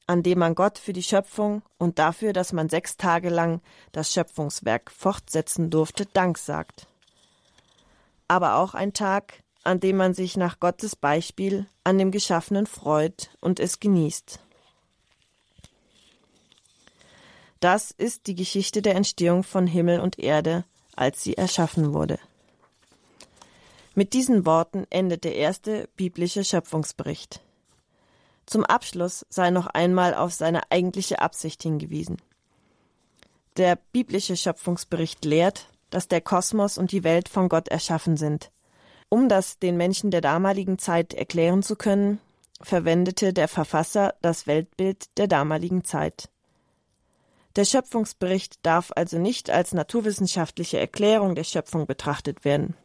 an dem man Gott für die Schöpfung und dafür, dass man sechs Tage lang das Schöpfungswerk fortsetzen durfte, Dank sagt. Aber auch ein Tag, an dem man sich nach Gottes Beispiel an dem Geschaffenen freut und es genießt. Das ist die Geschichte der Entstehung von Himmel und Erde, als sie erschaffen wurde. Mit diesen Worten endet der erste biblische Schöpfungsbericht. Zum Abschluss sei noch einmal auf seine eigentliche Absicht hingewiesen. Der biblische Schöpfungsbericht lehrt, dass der Kosmos und die Welt von Gott erschaffen sind. Um das den Menschen der damaligen Zeit erklären zu können, verwendete der Verfasser das Weltbild der damaligen Zeit. Der Schöpfungsbericht darf also nicht als naturwissenschaftliche Erklärung der Schöpfung betrachtet werden.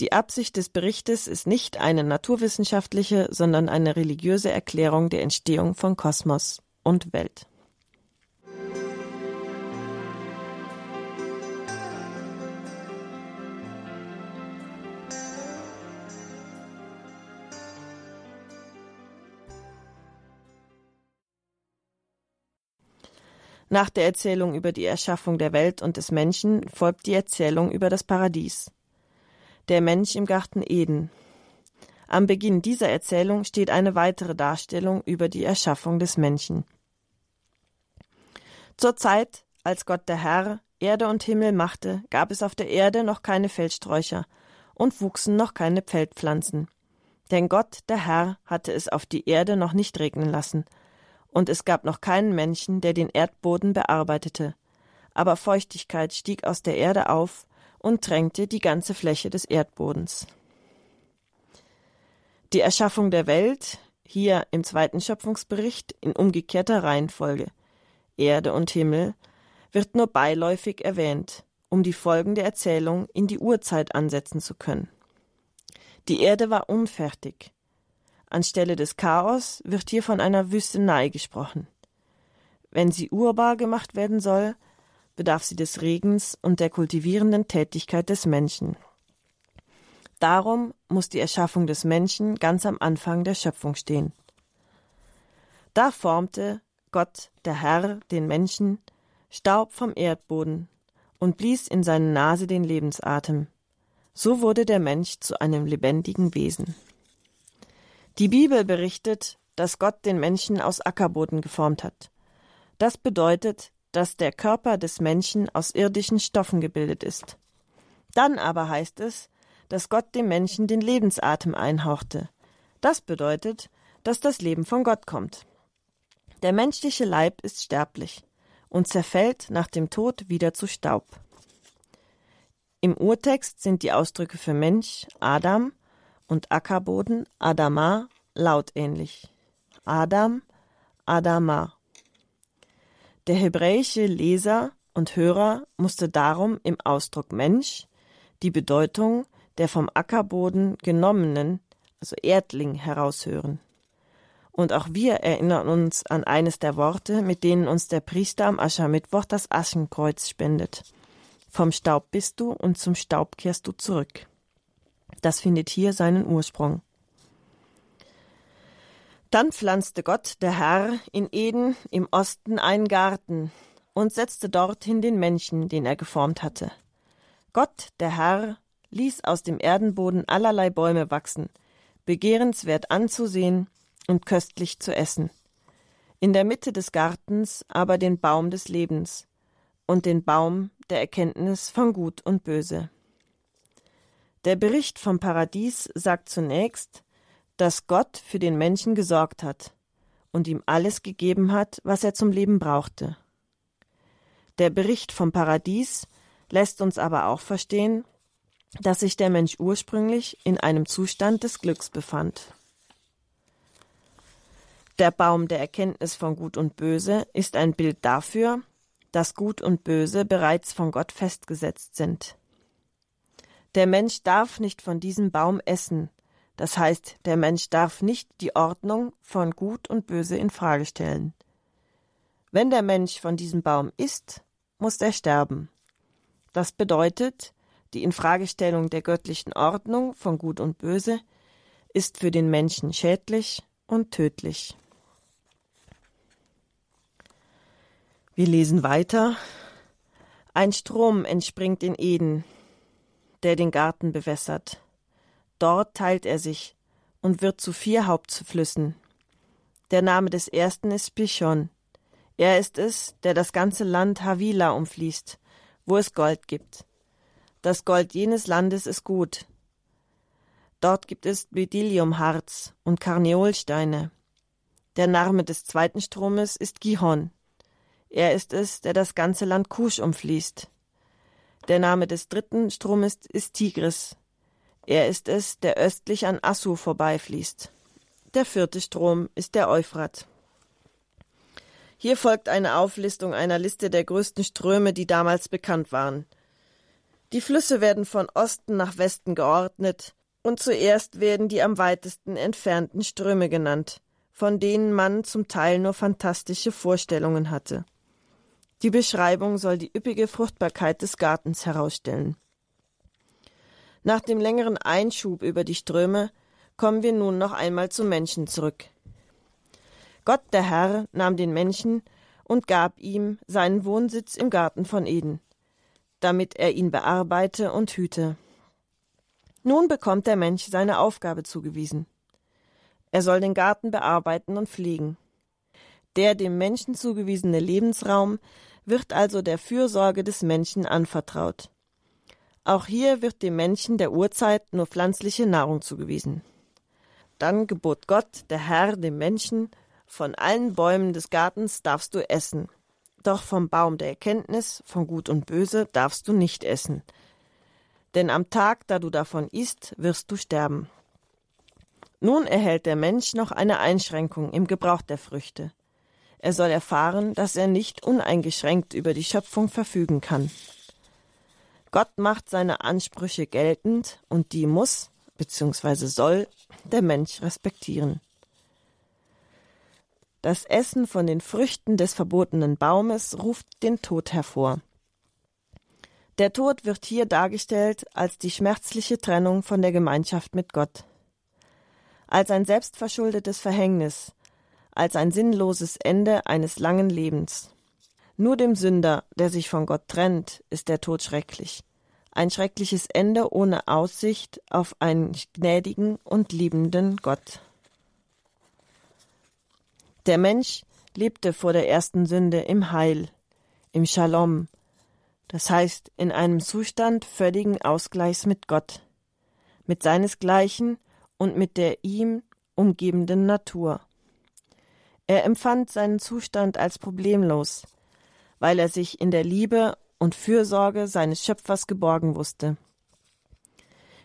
Die Absicht des Berichtes ist nicht eine naturwissenschaftliche, sondern eine religiöse Erklärung der Entstehung von Kosmos und Welt. Nach der Erzählung über die Erschaffung der Welt und des Menschen folgt die Erzählung über das Paradies. Der Mensch im Garten Eden. Am Beginn dieser Erzählung steht eine weitere Darstellung über die Erschaffung des Menschen. Zur Zeit, als Gott der Herr Erde und Himmel machte, gab es auf der Erde noch keine Feldsträucher und wuchsen noch keine Feldpflanzen. Denn Gott, der Herr, hatte es auf die Erde noch nicht regnen lassen, und es gab noch keinen Menschen, der den Erdboden bearbeitete. Aber Feuchtigkeit stieg aus der Erde auf und drängte die ganze Fläche des Erdbodens. Die Erschaffung der Welt, hier im zweiten Schöpfungsbericht in umgekehrter Reihenfolge, Erde und Himmel, wird nur beiläufig erwähnt, um die Folgen der Erzählung in die Urzeit ansetzen zu können. Die Erde war unfertig. Anstelle des Chaos wird hier von einer Wüstenei gesprochen. Wenn sie urbar gemacht werden soll, bedarf sie des Regens und der kultivierenden Tätigkeit des Menschen. Darum muss die Erschaffung des Menschen ganz am Anfang der Schöpfung stehen. Da formte Gott, der Herr, den Menschen, Staub vom Erdboden und blies in seine Nase den Lebensatem. So wurde der Mensch zu einem lebendigen Wesen. Die Bibel berichtet, dass Gott den Menschen aus Ackerboden geformt hat. Das bedeutet, dass der Körper des Menschen aus irdischen Stoffen gebildet ist. Dann aber heißt es, dass Gott dem Menschen den Lebensatem einhauchte. Das bedeutet, dass das Leben von Gott kommt. Der menschliche Leib ist sterblich und zerfällt nach dem Tod wieder zu Staub. Im Urtext sind die Ausdrücke für Mensch Adam und Ackerboden Adama lautähnlich. Adam, Adama. Der hebräische Leser und Hörer musste darum im Ausdruck Mensch die Bedeutung der vom Ackerboden genommenen, also Erdling, heraushören. Und auch wir erinnern uns an eines der Worte, mit denen uns der Priester am Aschermittwoch das Aschenkreuz spendet. Vom Staub bist du und zum Staub kehrst du zurück. Das findet hier seinen Ursprung. Dann pflanzte Gott, der Herr, in Eden im Osten einen Garten und setzte dorthin den Menschen, den er geformt hatte. Gott, der Herr, ließ aus dem Erdenboden allerlei Bäume wachsen, begehrenswert anzusehen und köstlich zu essen. In der Mitte des Gartens aber den Baum des Lebens und den Baum der Erkenntnis von Gut und Böse. Der Bericht vom Paradies sagt zunächst, dass Gott für den Menschen gesorgt hat und ihm alles gegeben hat, was er zum Leben brauchte. Der Bericht vom Paradies lässt uns aber auch verstehen, dass sich der Mensch ursprünglich in einem Zustand des Glücks befand. Der Baum der Erkenntnis von Gut und Böse ist ein Bild dafür, dass Gut und Böse bereits von Gott festgesetzt sind. Der Mensch darf nicht von diesem Baum essen, das heißt, der Mensch darf nicht die Ordnung von Gut und Böse in Frage stellen. Wenn der Mensch von diesem Baum isst, muss er sterben. Das bedeutet, die Infragestellung der göttlichen Ordnung von Gut und Böse ist für den Menschen schädlich und tödlich. Wir lesen weiter. Ein Strom entspringt in Eden, der den Garten bewässert. Dort teilt er sich und wird zu vier Hauptflüssen. Der Name des ersten ist Pichon. Er ist es, der das ganze Land Havila umfließt, wo es Gold gibt. Das Gold jenes Landes ist gut. Dort gibt es Bedyliumharz und Karneolsteine. Der Name des zweiten Stromes ist Gihon. Er ist es, der das ganze Land Kusch umfließt. Der Name des dritten Stromes ist Tigris. Er ist es, der östlich an Assu vorbeifließt. Der vierte Strom ist der Euphrat. Hier folgt eine Auflistung einer Liste der größten Ströme, die damals bekannt waren – die Flüsse werden von Osten nach Westen geordnet, und zuerst werden die am weitesten entfernten Ströme genannt, von denen man zum Teil nur fantastische Vorstellungen hatte. Die Beschreibung soll die üppige Fruchtbarkeit des Gartens herausstellen. Nach dem längeren Einschub über die Ströme kommen wir nun noch einmal zum Menschen zurück. Gott der Herr nahm den Menschen und gab ihm seinen Wohnsitz im Garten von Eden damit er ihn bearbeite und hüte. Nun bekommt der Mensch seine Aufgabe zugewiesen. Er soll den Garten bearbeiten und pflegen. Der dem Menschen zugewiesene Lebensraum wird also der Fürsorge des Menschen anvertraut. Auch hier wird dem Menschen der Urzeit nur pflanzliche Nahrung zugewiesen. Dann gebot Gott, der Herr, dem Menschen, von allen Bäumen des Gartens darfst du essen, doch vom Baum der Erkenntnis von Gut und Böse darfst du nicht essen. Denn am Tag, da du davon isst, wirst du sterben. Nun erhält der Mensch noch eine Einschränkung im Gebrauch der Früchte. Er soll erfahren, dass er nicht uneingeschränkt über die Schöpfung verfügen kann. Gott macht seine Ansprüche geltend und die muss, bzw. soll der Mensch respektieren. Das Essen von den Früchten des verbotenen Baumes ruft den Tod hervor. Der Tod wird hier dargestellt als die schmerzliche Trennung von der Gemeinschaft mit Gott, als ein selbstverschuldetes Verhängnis, als ein sinnloses Ende eines langen Lebens. Nur dem Sünder, der sich von Gott trennt, ist der Tod schrecklich. Ein schreckliches Ende ohne Aussicht auf einen gnädigen und liebenden Gott. Der Mensch lebte vor der ersten Sünde im Heil, im Shalom, das heißt in einem Zustand völligen Ausgleichs mit Gott, mit seinesgleichen und mit der ihm umgebenden Natur. Er empfand seinen Zustand als problemlos, weil er sich in der Liebe und Fürsorge seines Schöpfers geborgen wusste.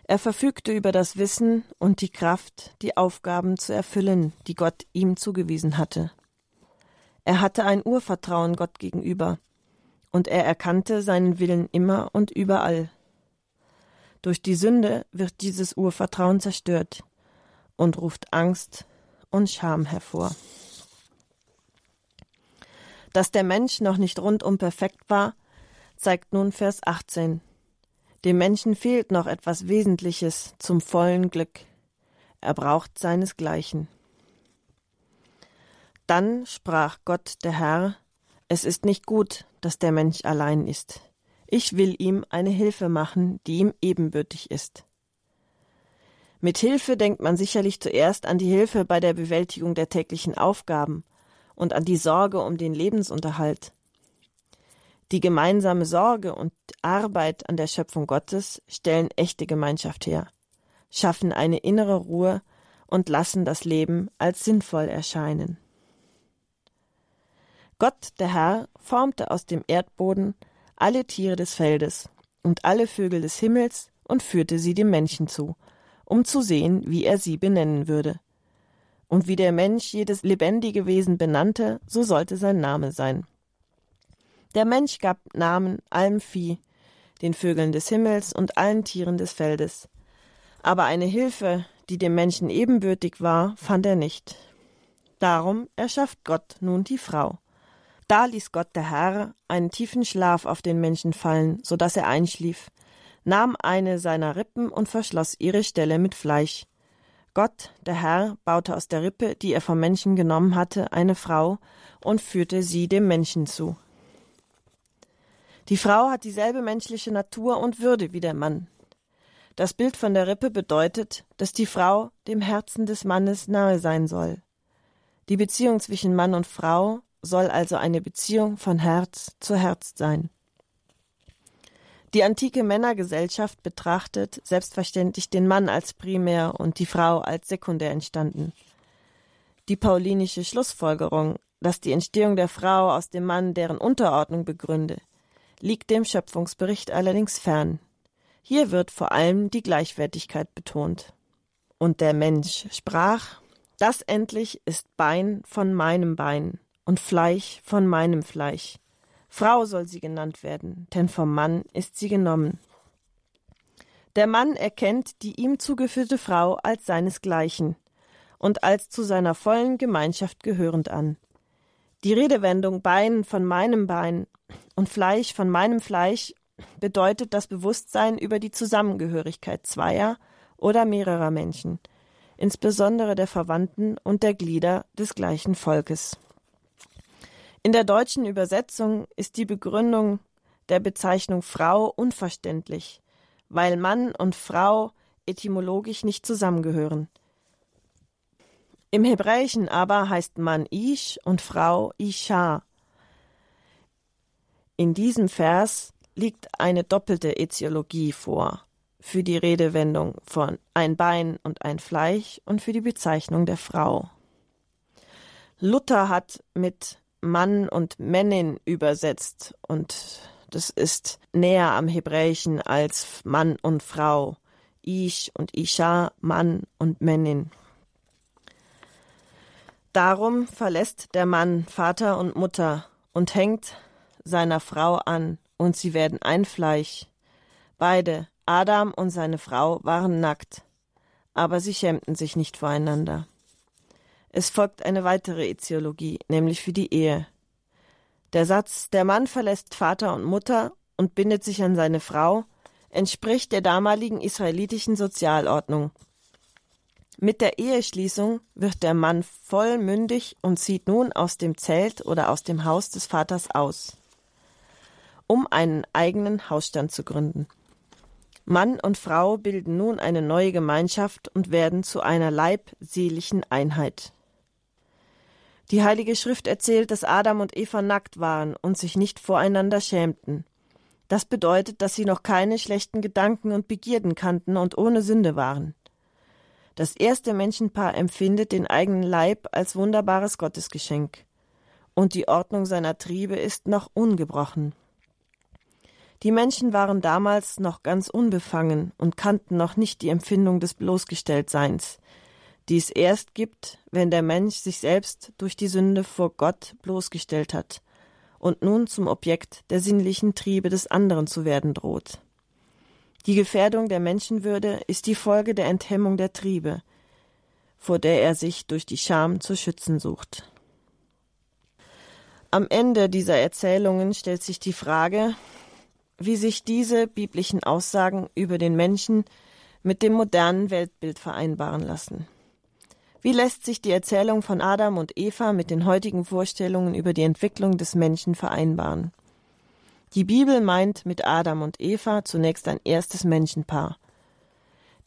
Er verfügte über das Wissen und die Kraft, die Aufgaben zu erfüllen, die Gott ihm zugewiesen hatte. Er hatte ein Urvertrauen Gott gegenüber, und er erkannte seinen Willen immer und überall. Durch die Sünde wird dieses Urvertrauen zerstört und ruft Angst und Scham hervor. Dass der Mensch noch nicht rundum perfekt war, zeigt nun Vers 18. Dem Menschen fehlt noch etwas Wesentliches zum vollen Glück. Er braucht seinesgleichen. Dann sprach Gott der Herr, es ist nicht gut, dass der Mensch allein ist. Ich will ihm eine Hilfe machen, die ihm ebenbürtig ist. Mit Hilfe denkt man sicherlich zuerst an die Hilfe bei der Bewältigung der täglichen Aufgaben und an die Sorge um den Lebensunterhalt. Die gemeinsame Sorge und Arbeit an der Schöpfung Gottes stellen echte Gemeinschaft her, schaffen eine innere Ruhe und lassen das Leben als sinnvoll erscheinen. Gott, der Herr, formte aus dem Erdboden alle Tiere des Feldes und alle Vögel des Himmels und führte sie dem Menschen zu, um zu sehen, wie er sie benennen würde. Und wie der Mensch jedes lebendige Wesen benannte, so sollte sein Name sein. Der Mensch gab Namen allem Vieh, den Vögeln des Himmels und allen Tieren des Feldes. Aber eine Hilfe, die dem Menschen ebenbürtig war, fand er nicht. Darum erschafft Gott nun die Frau. Da ließ Gott der Herr einen tiefen Schlaf auf den Menschen fallen, so dass er einschlief, nahm eine seiner Rippen und verschloss ihre Stelle mit Fleisch. Gott, der Herr, baute aus der Rippe, die er vom Menschen genommen hatte, eine Frau und führte sie dem Menschen zu. Die Frau hat dieselbe menschliche Natur und Würde wie der Mann. Das Bild von der Rippe bedeutet, dass die Frau dem Herzen des Mannes nahe sein soll. Die Beziehung zwischen Mann und Frau soll also eine Beziehung von Herz zu Herz sein. Die antike Männergesellschaft betrachtet selbstverständlich den Mann als primär und die Frau als sekundär entstanden. Die paulinische Schlussfolgerung, dass die Entstehung der Frau aus dem Mann deren Unterordnung begründe, liegt dem Schöpfungsbericht allerdings fern. Hier wird vor allem die Gleichwertigkeit betont. Und der Mensch sprach, das endlich ist Bein von meinem Bein und Fleisch von meinem Fleisch. Frau soll sie genannt werden, denn vom Mann ist sie genommen. Der Mann erkennt die ihm zugeführte Frau als seinesgleichen und als zu seiner vollen Gemeinschaft gehörend an. Die Redewendung Bein von meinem Bein und Fleisch von meinem Fleisch bedeutet das Bewusstsein über die Zusammengehörigkeit zweier oder mehrerer Menschen, insbesondere der Verwandten und der Glieder des gleichen Volkes. In der deutschen Übersetzung ist die Begründung der Bezeichnung Frau unverständlich, weil Mann und Frau etymologisch nicht zusammengehören. Im Hebräischen aber heißt Mann Ish und Frau Isha. In diesem Vers liegt eine doppelte Ätiologie vor für die Redewendung von ein Bein und ein Fleisch und für die Bezeichnung der Frau. Luther hat mit Mann und Männin übersetzt und das ist näher am Hebräischen als Mann und Frau. Ish und Isha, Mann und Männin. Darum verlässt der Mann Vater und Mutter und hängt seiner Frau an, und sie werden ein Fleisch. Beide, Adam und seine Frau, waren nackt. aber sie schämten sich nicht voreinander. Es folgt eine weitere Eziologie, nämlich für die Ehe. Der Satz Der Mann verlässt Vater und Mutter und bindet sich an seine Frau entspricht der damaligen israelitischen Sozialordnung. Mit der Eheschließung wird der Mann vollmündig und zieht nun aus dem Zelt oder aus dem Haus des Vaters aus, um einen eigenen Hausstand zu gründen. Mann und Frau bilden nun eine neue Gemeinschaft und werden zu einer leibseelischen Einheit. Die Heilige Schrift erzählt, dass Adam und Eva nackt waren und sich nicht voreinander schämten. Das bedeutet, dass sie noch keine schlechten Gedanken und Begierden kannten und ohne Sünde waren. Das erste Menschenpaar empfindet den eigenen Leib als wunderbares Gottesgeschenk. Und die Ordnung seiner Triebe ist noch ungebrochen. Die Menschen waren damals noch ganz unbefangen und kannten noch nicht die Empfindung des Bloßgestelltseins, die es erst gibt, wenn der Mensch sich selbst durch die Sünde vor Gott bloßgestellt hat und nun zum Objekt der sinnlichen Triebe des anderen zu werden droht. Die Gefährdung der Menschenwürde ist die Folge der Enthemmung der Triebe, vor der er sich durch die Scham zu schützen sucht. Am Ende dieser Erzählungen stellt sich die Frage, wie sich diese biblischen Aussagen über den Menschen mit dem modernen Weltbild vereinbaren lassen. Wie lässt sich die Erzählung von Adam und Eva mit den heutigen Vorstellungen über die Entwicklung des Menschen vereinbaren? Die Bibel meint mit Adam und Eva zunächst ein erstes Menschenpaar.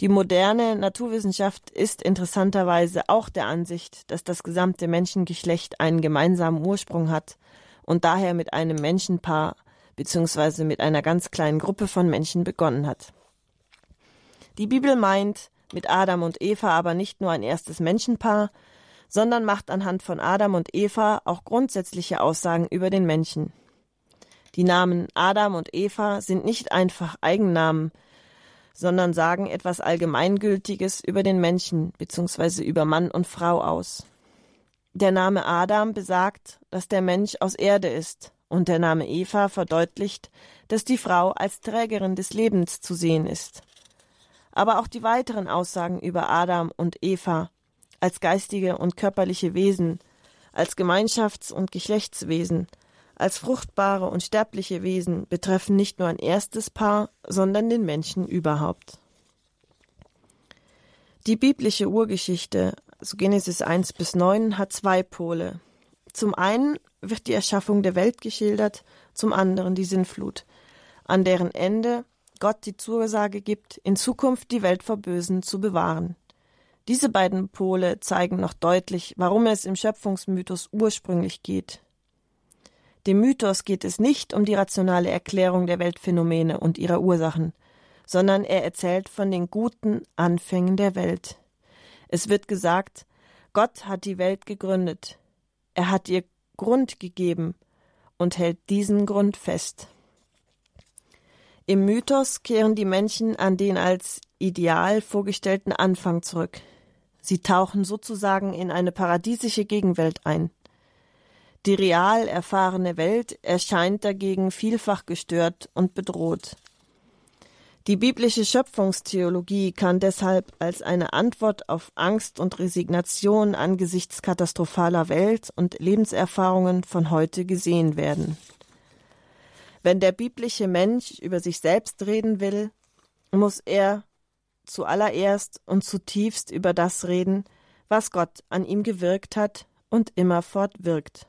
Die moderne Naturwissenschaft ist interessanterweise auch der Ansicht, dass das gesamte Menschengeschlecht einen gemeinsamen Ursprung hat und daher mit einem Menschenpaar beziehungsweise mit einer ganz kleinen Gruppe von Menschen begonnen hat. Die Bibel meint mit Adam und Eva aber nicht nur ein erstes Menschenpaar, sondern macht anhand von Adam und Eva auch grundsätzliche Aussagen über den Menschen. Die Namen Adam und Eva sind nicht einfach Eigennamen, sondern sagen etwas Allgemeingültiges über den Menschen bzw. über Mann und Frau aus. Der Name Adam besagt, dass der Mensch aus Erde ist, und der Name Eva verdeutlicht, dass die Frau als Trägerin des Lebens zu sehen ist. Aber auch die weiteren Aussagen über Adam und Eva als geistige und körperliche Wesen, als Gemeinschafts- und Geschlechtswesen, als fruchtbare und sterbliche Wesen betreffen nicht nur ein erstes Paar, sondern den Menschen überhaupt. Die biblische Urgeschichte, also Genesis 1 bis 9, hat zwei Pole. Zum einen wird die Erschaffung der Welt geschildert, zum anderen die Sinnflut, an deren Ende Gott die Zusage gibt, in Zukunft die Welt vor Bösen zu bewahren. Diese beiden Pole zeigen noch deutlich, warum es im Schöpfungsmythos ursprünglich geht. Dem Mythos geht es nicht um die rationale Erklärung der Weltphänomene und ihrer Ursachen, sondern er erzählt von den guten Anfängen der Welt. Es wird gesagt, Gott hat die Welt gegründet. Er hat ihr Grund gegeben und hält diesen Grund fest. Im Mythos kehren die Menschen an den als ideal vorgestellten Anfang zurück. Sie tauchen sozusagen in eine paradiesische Gegenwelt ein. Die real erfahrene Welt erscheint dagegen vielfach gestört und bedroht. Die biblische Schöpfungstheologie kann deshalb als eine Antwort auf Angst und Resignation angesichts katastrophaler Welt und Lebenserfahrungen von heute gesehen werden. Wenn der biblische Mensch über sich selbst reden will, muss er zuallererst und zutiefst über das reden, was Gott an ihm gewirkt hat und immerfort wirkt.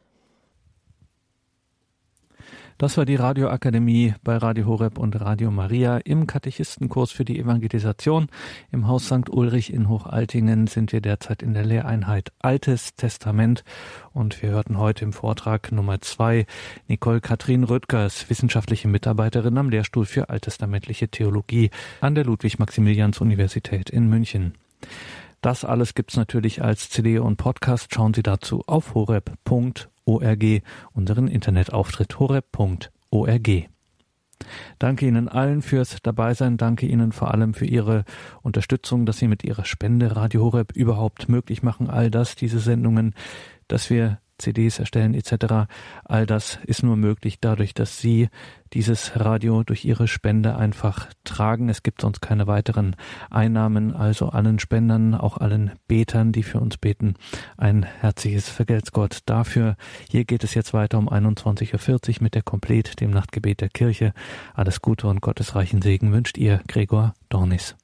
Das war die Radioakademie bei Radio Horeb und Radio Maria im Katechistenkurs für die Evangelisation. Im Haus St. Ulrich in Hochaltingen sind wir derzeit in der Lehreinheit Altes Testament und wir hörten heute im Vortrag Nummer zwei Nicole Katrin Röttgers, wissenschaftliche Mitarbeiterin am Lehrstuhl für alttestamentliche Theologie an der Ludwig-Maximilians-Universität in München. Das alles gibt's natürlich als CD und Podcast. Schauen Sie dazu auf horeb.org horeb.org, unseren Internetauftritt horeb.org. Danke Ihnen allen fürs Dabeisein. Danke Ihnen vor allem für Ihre Unterstützung, dass Sie mit Ihrer Spende Radio Horeb überhaupt möglich machen. All das, diese Sendungen, dass wir CDs erstellen etc. All das ist nur möglich dadurch, dass Sie dieses Radio durch Ihre Spende einfach tragen. Es gibt sonst keine weiteren Einnahmen, also allen Spendern, auch allen Betern, die für uns beten, ein herzliches Vergelt's Gott dafür. Hier geht es jetzt weiter um 21.40 Uhr mit der Komplet, dem Nachtgebet der Kirche. Alles Gute und gottesreichen Segen wünscht ihr, Gregor Dornis.